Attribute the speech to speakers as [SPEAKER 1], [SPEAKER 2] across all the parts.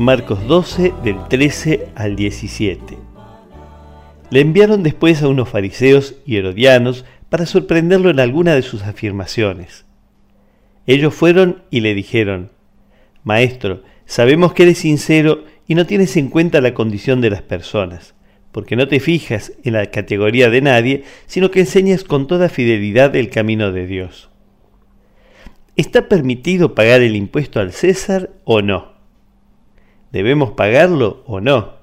[SPEAKER 1] Marcos 12 del 13 al 17. Le enviaron después a unos fariseos y herodianos para sorprenderlo en alguna de sus afirmaciones. Ellos fueron y le dijeron, Maestro, sabemos que eres sincero y no tienes en cuenta la condición de las personas, porque no te fijas en la categoría de nadie, sino que enseñas con toda fidelidad el camino de Dios. ¿Está permitido pagar el impuesto al César o no? ¿Debemos pagarlo o no?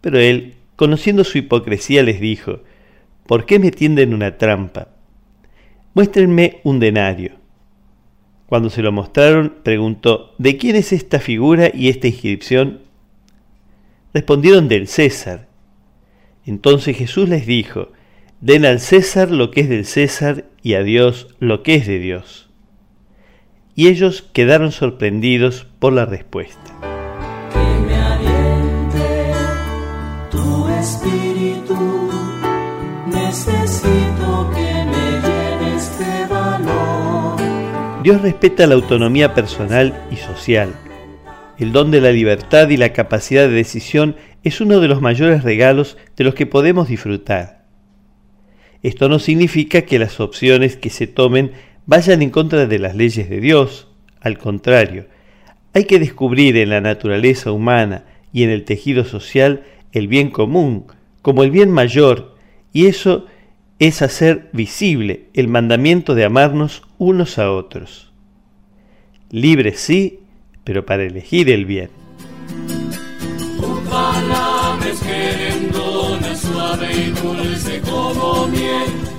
[SPEAKER 1] Pero él, conociendo su hipocresía, les dijo, ¿por qué me tienden una trampa? Muéstrenme un denario. Cuando se lo mostraron, preguntó, ¿de quién es esta figura y esta inscripción? Respondieron del César. Entonces Jesús les dijo, Den al César lo que es del César y a Dios lo que es de Dios. Y ellos quedaron sorprendidos por la respuesta.
[SPEAKER 2] Que me aliente tu espíritu, necesito que me llenes de valor.
[SPEAKER 1] Dios respeta la autonomía personal y social. El don de la libertad y la capacidad de decisión es uno de los mayores regalos de los que podemos disfrutar. Esto no significa que las opciones que se tomen vayan en contra de las leyes de Dios, al contrario, hay que descubrir en la naturaleza humana y en el tejido social el bien común como el bien mayor, y eso es hacer visible el mandamiento de amarnos unos a otros. Libre sí, pero para elegir el bien.